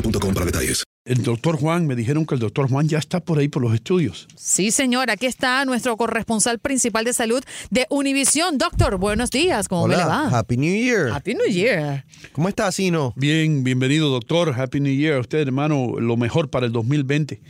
boostmobile.com para detalles. El doctor Juan, me dijeron que el doctor Juan ya está por ahí por los estudios. Sí, señor, aquí está nuestro corresponsal principal de salud de Univisión. Doctor, buenos días, ¿cómo me le va? Happy New Year. Happy New Year. ¿Cómo está, Sino? Bien, bienvenido, doctor. Happy New Year a usted, hermano. Lo mejor para el 2020.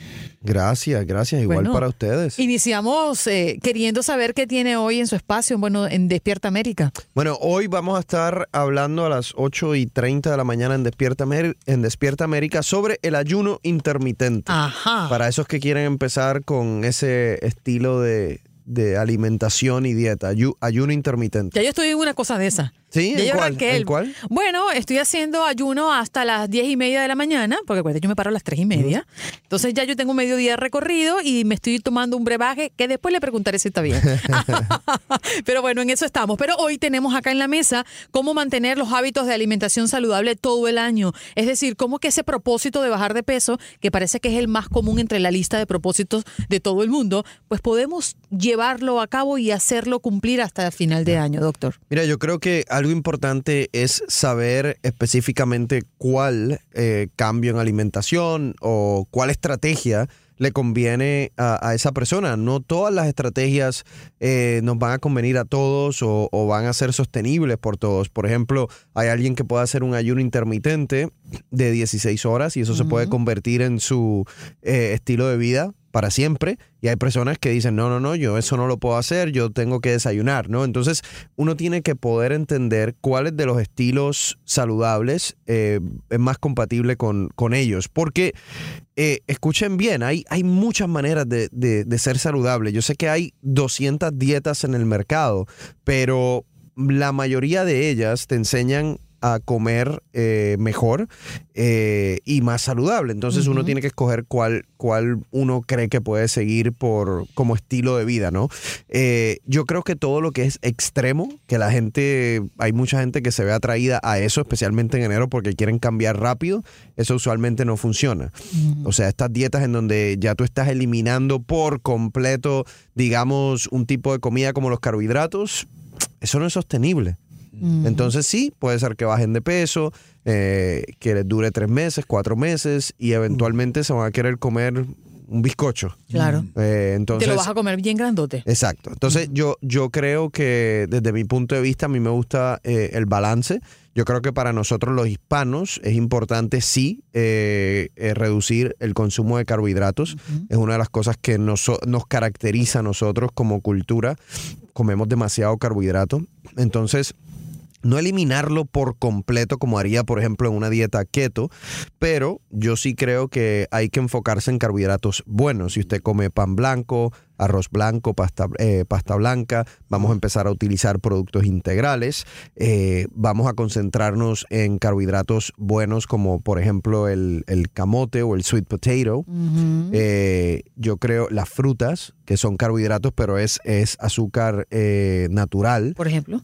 Gracias, gracias. Igual Bueno, para ustedes. Iniciamos eh, queriendo saber qué tiene hoy en su espacio, bueno, en Despierta América. Bueno, hoy vamos a estar hablando a las 8 y 30 de la mañana en Despierta, Amer- en Despierta América sobre el ayuno intermitente. Ajá. Para esos que quieren empezar con ese estilo de, de alimentación y dieta, ayu- ayuno intermitente. Ya yo estoy en una cosa de esa. ¿Sí? Ya ¿En el- cuál? Bueno, estoy haciendo ayuno hasta las diez y media de la mañana, porque acuérdate, yo me paro a las tres y media. Entonces ya yo tengo medio día recorrido y me estoy tomando un brebaje que después le preguntaré si está bien. Pero bueno, en eso estamos. Pero hoy tenemos acá en la mesa cómo mantener los hábitos de alimentación saludable todo el año. Es decir, cómo que ese propósito de bajar de peso, que parece que es el más común entre la lista de propósitos de todo el mundo, pues podemos llevarlo a cabo y hacerlo cumplir hasta el final de año, doctor. Mira, yo creo que algo importante es saber específicamente cuál eh, cambio en alimentación o cuál estrategia le conviene a, a esa persona. No todas las estrategias eh, nos van a convenir a todos o, o van a ser sostenibles por todos. Por ejemplo, hay alguien que puede hacer un ayuno intermitente de 16 horas y eso se puede convertir en su eh, estilo de vida para siempre y hay personas que dicen, no, no, no, yo eso no lo puedo hacer, yo tengo que desayunar, ¿no? Entonces uno tiene que poder entender cuáles de los estilos saludables eh, es más compatible con, con ellos, porque eh, escuchen bien, hay, hay muchas maneras de, de- de ser saludable. Yo sé que hay 200 dietas en el mercado, pero la mayoría de ellas te enseñan a comer eh, mejor eh, y más saludable. Entonces uno tiene que escoger cuál, cuál uno cree que puede seguir por como estilo de vida, ¿no? Eh, yo creo que todo lo que es extremo, que la gente, hay mucha gente que se ve atraída a eso, especialmente en enero, porque quieren cambiar rápido, eso usualmente no funciona. O sea, estas dietas en donde ya tú estás eliminando por completo, digamos, un tipo de comida como los carbohidratos, eso no es sostenible. Entonces sí, puede ser que bajen de peso, eh, que les dure tres meses, cuatro meses y eventualmente se van a querer comer un bizcocho. Claro. Eh, entonces, Te lo vas a comer bien grandote. Exacto. Entonces yo, yo creo que desde mi punto de vista a mí me gusta eh, el balance. Yo creo que para nosotros los hispanos es importante sí eh, eh, reducir el consumo de carbohidratos. Es una de las cosas que nos, nos caracteriza a nosotros como cultura. Comemos demasiado carbohidrato. Entonces no eliminarlo por completo como haría, por ejemplo, en una dieta keto, pero yo sí creo que hay que enfocarse en carbohidratos buenos. Si usted come pan blanco, arroz blanco, pasta, eh, pasta blanca, vamos a empezar a utilizar productos integrales, eh, vamos a concentrarnos en carbohidratos buenos como por ejemplo el, el camote o el sweet potato. Eh, yo creo las frutas, que son carbohidratos, pero es, es azúcar natural. Por ejemplo.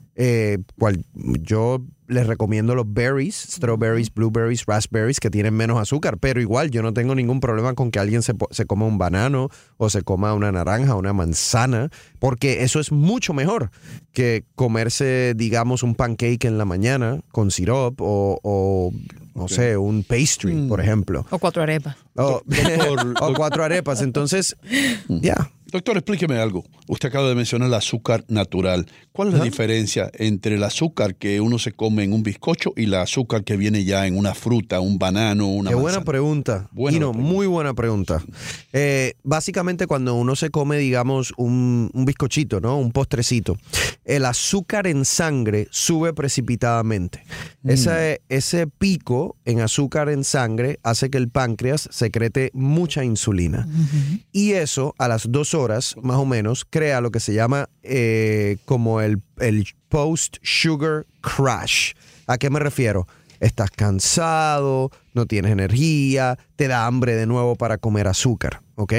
Cual, yo les recomiendo los berries, strawberries, blueberries, raspberries, que tienen menos azúcar, pero igual yo no tengo ningún problema con que alguien se, po- se coma un banano o se coma una naranja, una manzana, porque eso es mucho mejor que comerse, digamos, un pancake en la mañana con syrup o, o, no sé, un pastry, por ejemplo. O cuatro arepas. O, o cuatro arepas. Entonces, ya. Doctor, explíqueme algo. Usted acaba de mencionar el azúcar natural. ¿Cuál es la diferencia entre el azúcar que uno se come en un bizcocho y el azúcar que viene ya en una fruta, un banano, una Qué buena pregunta. Buena Gino, muy buena pregunta. Eh, básicamente cuando uno se come, digamos, un, un bizcochito, ¿no? Un postrecito, el azúcar en sangre sube precipitadamente. Ese, ese pico en azúcar en sangre hace que el páncreas secrete mucha insulina. Y eso a las dos horas, más o menos, crea lo que se llama eh, como el, el post-sugar crash. ¿A qué me refiero? Estás cansado, no tienes energía, te da hambre de nuevo para comer azúcar, ¿ok?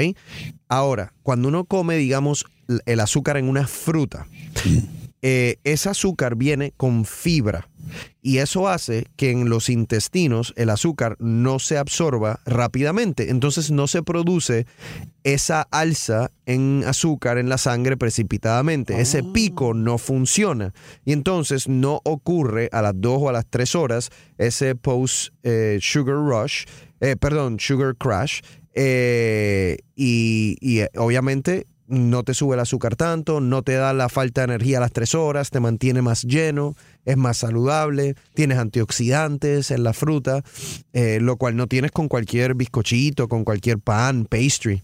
Ahora, cuando uno come, digamos, el azúcar en una fruta, eh, ese azúcar viene con fibra. Y eso hace que en los intestinos el azúcar no se absorba rápidamente, entonces no se produce esa alza en azúcar en la sangre precipitadamente, ese pico no funciona. Y entonces no ocurre a las 2 o a las 3 horas ese post eh, sugar rush, eh, perdón, sugar crash eh, y, y, obviamente no te sube el azúcar tanto, no te da la falta de energía a las tres horas, te mantiene más lleno, es más saludable, tienes antioxidantes en la fruta, eh, lo cual no tienes con cualquier bizcochito, con cualquier pan, pastry.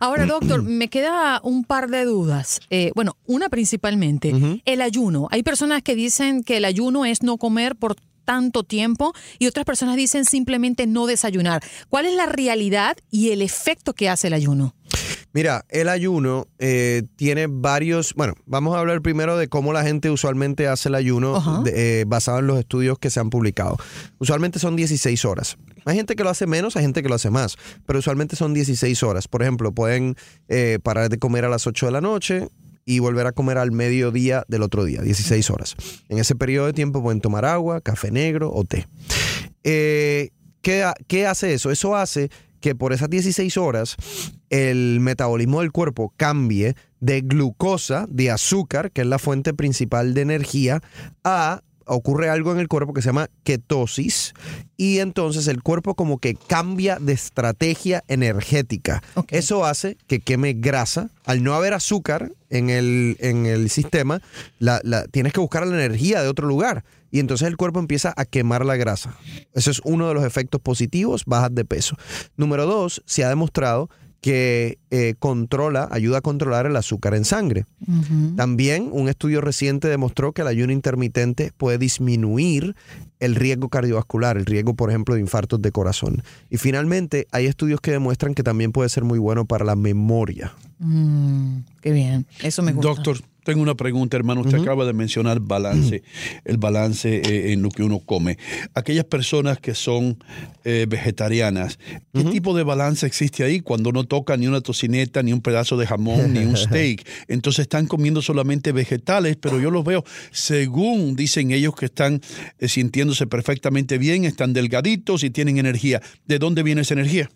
Ahora, doctor, me queda un par de dudas. Eh, bueno, una principalmente, el ayuno. Hay personas que dicen que el ayuno es no comer por tanto tiempo y otras personas dicen simplemente no desayunar. ¿Cuál es la realidad y el efecto que hace el ayuno? Mira, el ayuno eh, tiene varios, bueno, vamos a hablar primero de cómo la gente usualmente hace el ayuno de- eh, basado en los estudios que se han publicado. Usualmente son 16 horas. Hay gente que lo hace menos, hay gente que lo hace más, pero usualmente son 16 horas. Por ejemplo, pueden eh, parar de comer a las 8 de la noche y volver a comer al mediodía del otro día, 16 horas. En ese periodo de tiempo pueden tomar agua, café negro o té. Eh, ¿qué, ha- qué hace eso? Eso hace que por esas 16 horas el metabolismo del cuerpo cambie de glucosa, de azúcar, que es la fuente principal de energía, a ocurre algo en el cuerpo que se llama ketosis y entonces el cuerpo como que cambia de estrategia energética. Eso hace que queme grasa. Al no haber azúcar en el, en el sistema, la- la- tienes que buscar la energía de otro lugar y entonces el cuerpo empieza a quemar la grasa. Eso es uno de los efectos positivos, bajas de peso. Número dos, se ha demostrado que eh, controla, ayuda a controlar el azúcar en sangre. También un estudio reciente demostró que el ayuno intermitente puede disminuir el riesgo cardiovascular, el riesgo, por ejemplo, de infartos de corazón. Y finalmente, hay estudios que demuestran que también puede ser muy bueno para la memoria. Mm, qué bien, eso me gusta. Doctor, tengo una pregunta, hermano. Usted acaba de mencionar balance, el balance eh, en lo que uno come. Aquellas personas que son eh, vegetarianas, ¿qué tipo de balance existe ahí cuando no toca ni una tocineta, ni un pedazo de jamón, ni un steak? Entonces están comiendo solamente vegetales, pero yo los veo, según dicen ellos que están eh, sintiéndose perfectamente bien, están delgaditos y tienen energía. ¿De dónde viene esa energía?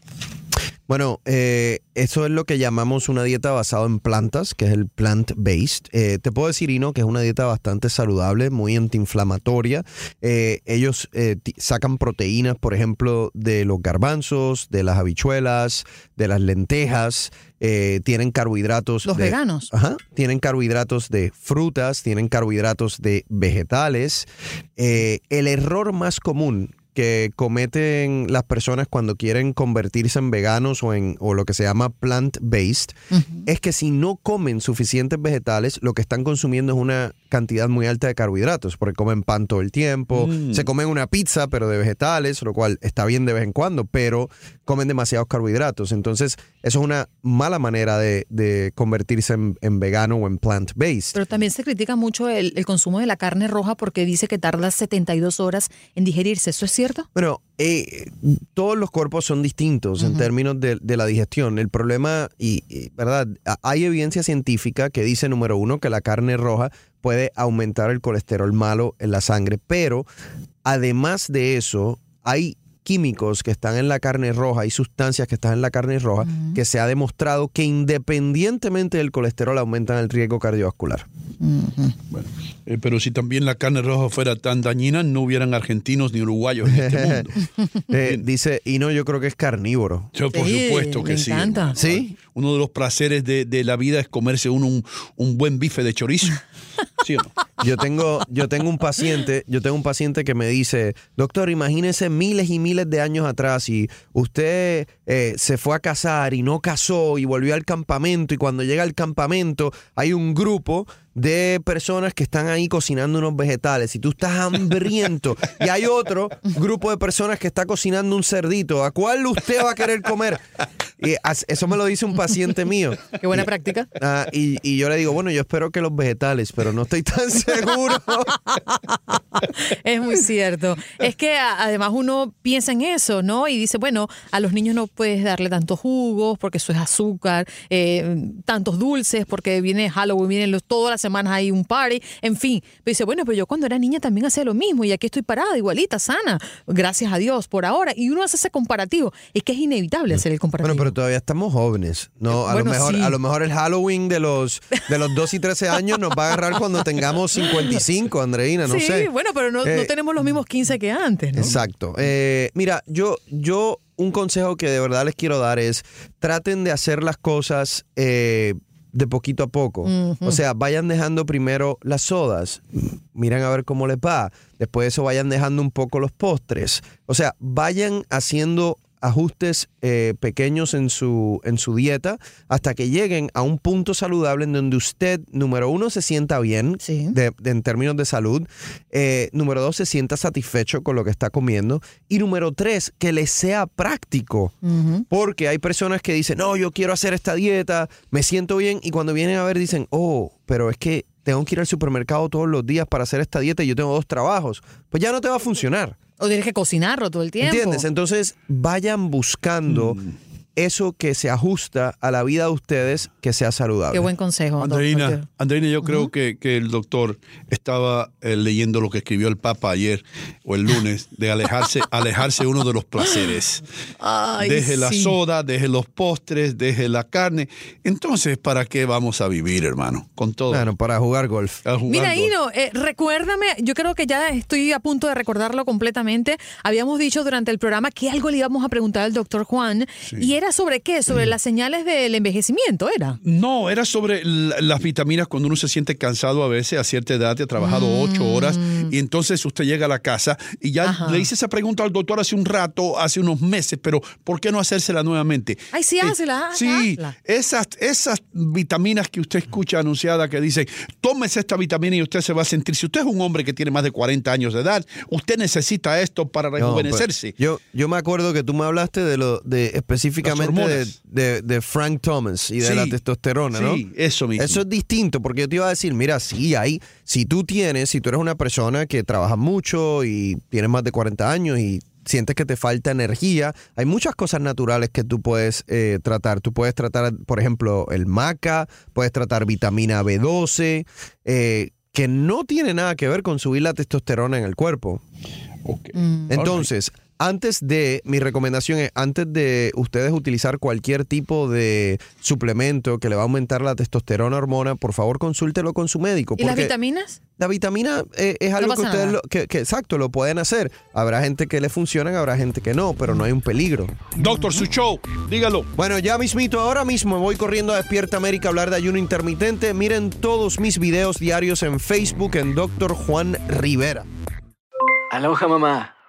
Bueno, eh, eso es lo que llamamos una dieta basada en plantas, que es el plant-based. Eh, te puedo decir, Ino, que es una dieta bastante saludable, muy antiinflamatoria. Eh, ellos eh, sacan proteínas, por ejemplo, de los garbanzos, de las habichuelas, de las lentejas. tienen carbohidratos. Los de- veganos. Ajá. Tienen carbohidratos de frutas, tienen carbohidratos de vegetales. El error más común que cometen las personas cuando quieren convertirse en veganos o en o lo que se llama plant-based es que si no comen suficientes vegetales, lo que están consumiendo es una cantidad muy alta de carbohidratos, porque comen pan todo el tiempo, Mm. se comen una pizza pero de vegetales, lo cual está bien de vez en cuando, pero comen demasiados carbohidratos. Entonces, eso es una mala manera de, de convertirse en, en vegano o en plant-based. Pero también se critica mucho el, el consumo de la carne roja porque dice que tarda 72 horas en digerirse. ¿Eso es cierto? Bueno, eh, todos los cuerpos son distintos en términos de, de la digestión. El problema, y, y, ¿verdad? Hay evidencia científica que dice, número uno, que la carne roja puede aumentar el colesterol malo en la sangre, pero además de eso, hay químicos que están en la carne roja, hay sustancias que están en la carne roja que se ha demostrado que independientemente del colesterol aumentan el riesgo cardiovascular. Eh, pero si también la carne roja fuera tan dañina, no hubieran argentinos ni uruguayos en este mundo. Eh, dice, y no, yo creo que es carnívoro. Yo, por Sí, supuesto que me sí. encanta. ¿Sí? Uno de los placeres de, de la vida es comerse uno un, un buen bife de chorizo. ¿Sí? Yo tengo, yo tengo un paciente, yo tengo un paciente que me dice, doctor, imagínese miles y miles de años atrás y usted eh, se fue a casar y no casó y volvió al campamento y cuando llega al campamento hay un grupo de personas que están ahí cocinando unos vegetales y tú estás hambriento y hay otro grupo de personas que está cocinando un cerdito, ¿a cuál usted va a querer comer? Y eso me lo dice un paciente mío. Qué buena práctica. Ah, y, y yo le digo, bueno, yo espero que los vegetales, pero no estoy tan seguro. Es muy cierto. Es que además uno piensa en eso, ¿no? Y dice, bueno, a los niños no puedes darle tantos jugos porque eso es azúcar, eh, tantos dulces porque viene Halloween, vienen los, todas las semanas hay un party, en fin. Pero dice, bueno, pero yo cuando era niña también hacía lo mismo y aquí estoy parada, igualita, sana, gracias a Dios por ahora. Y uno hace ese comparativo. Es que es inevitable hacer el comparativo. Bueno, pero todavía estamos jóvenes. No, a Bueno, lo mejor, sí. a lo mejor el Halloween de los de los 2 y 13 años nos va a agarrar cuando tengamos 55, Andreina, no sí, sé. bueno, pero no, no Eh, tenemos los mismos 15 que antes, ¿no? Exacto. Eh, mira, yo, yo un consejo que de verdad les quiero dar es traten de hacer las cosas eh, de poquito a poco. O sea, vayan dejando primero las sodas, miren a ver cómo les va. Después de eso vayan dejando un poco los postres. O sea, vayan haciendo ajustes eh, pequeños en su, en su dieta hasta que lleguen a un punto saludable en donde usted, número uno, se sienta bien de- de- en términos de salud, eh, número dos, se sienta satisfecho con lo que está comiendo y número tres, que le sea práctico. Porque hay personas que dicen, no, yo quiero hacer esta dieta, me siento bien, y cuando vienen a ver dicen, oh, pero es que tengo que ir al supermercado todos los días para hacer esta dieta y yo tengo dos trabajos. Pues ya no te va a funcionar. O tienes que cocinarlo todo el tiempo. ¿Entiendes? Entonces vayan buscando eso que se ajusta a la vida de ustedes, que sea saludable. Qué buen consejo. Andreina. Andreina, yo creo que, que el doctor estaba eh, leyendo lo que escribió el Papa ayer o el lunes, de alejarse, alejarse uno de los placeres. Ay, deje la soda, deje los postres, deje la carne. Entonces, ¿para qué vamos a vivir, hermano? Con todo. Bueno, para jugar golf. Jugar Mira, golf. Ino, eh, recuérdame, yo creo que ya estoy a punto de recordarlo completamente. Habíamos dicho durante el programa que algo le íbamos a preguntar al doctor Juan. ¿Y era sobre qué? Sobre las señales del envejecimiento, ¿era? No, era sobre la- las vitaminas cuando uno se siente cansado a veces a cierta edad, te ha trabajado ocho horas y entonces usted llega a la casa y ya Ajá. le hice esa pregunta al doctor hace un rato, hace unos meses, pero ¿por qué no hacérsela nuevamente? Ay, sí, Eh, hazla, Sí, hazla. esas, esas vitaminas que usted escucha anunciadas que dicen, tómese esta vitamina y usted se va a sentir, si usted es un hombre que tiene más de 40 años de edad, usted necesita esto para No, rejuvenecerse. pues, yo, yo me acuerdo que tú me hablaste de lo de específicamente De, hormonas. de- de Frank Thomas y de Sí, la testosterona, ¿no? sí, eso mismo. Eso es distinto, porque yo te iba a decir, mira, sí hay, si tú tienes, si tú eres una persona que trabaja mucho y tienes más de 40 años y sientes que te falta energía, hay muchas cosas naturales que tú puedes eh, tratar. Tú puedes tratar, por ejemplo, el maca, puedes tratar vitamina B12, eh, que no tiene nada que ver con subir la testosterona en el cuerpo. Entonces, antes de, mi recomendación es, antes de ustedes utilizar cualquier tipo de suplemento que le va a aumentar la testosterona hormona, por favor consúltelo con su médico. ¿Y las vitaminas? La vitamina eh, es No algo que ustedes, lo- que, que exacto, lo pueden hacer. Habrá gente que le funcionan, habrá gente que no, pero no hay un peligro. Doctor, su show, dígalo. Bueno, ya mismito, ahora mismo voy corriendo a Despierta América a hablar de ayuno intermitente. Miren todos mis videos diarios en Facebook en Dr. Juan Rivera. Aloha mamá.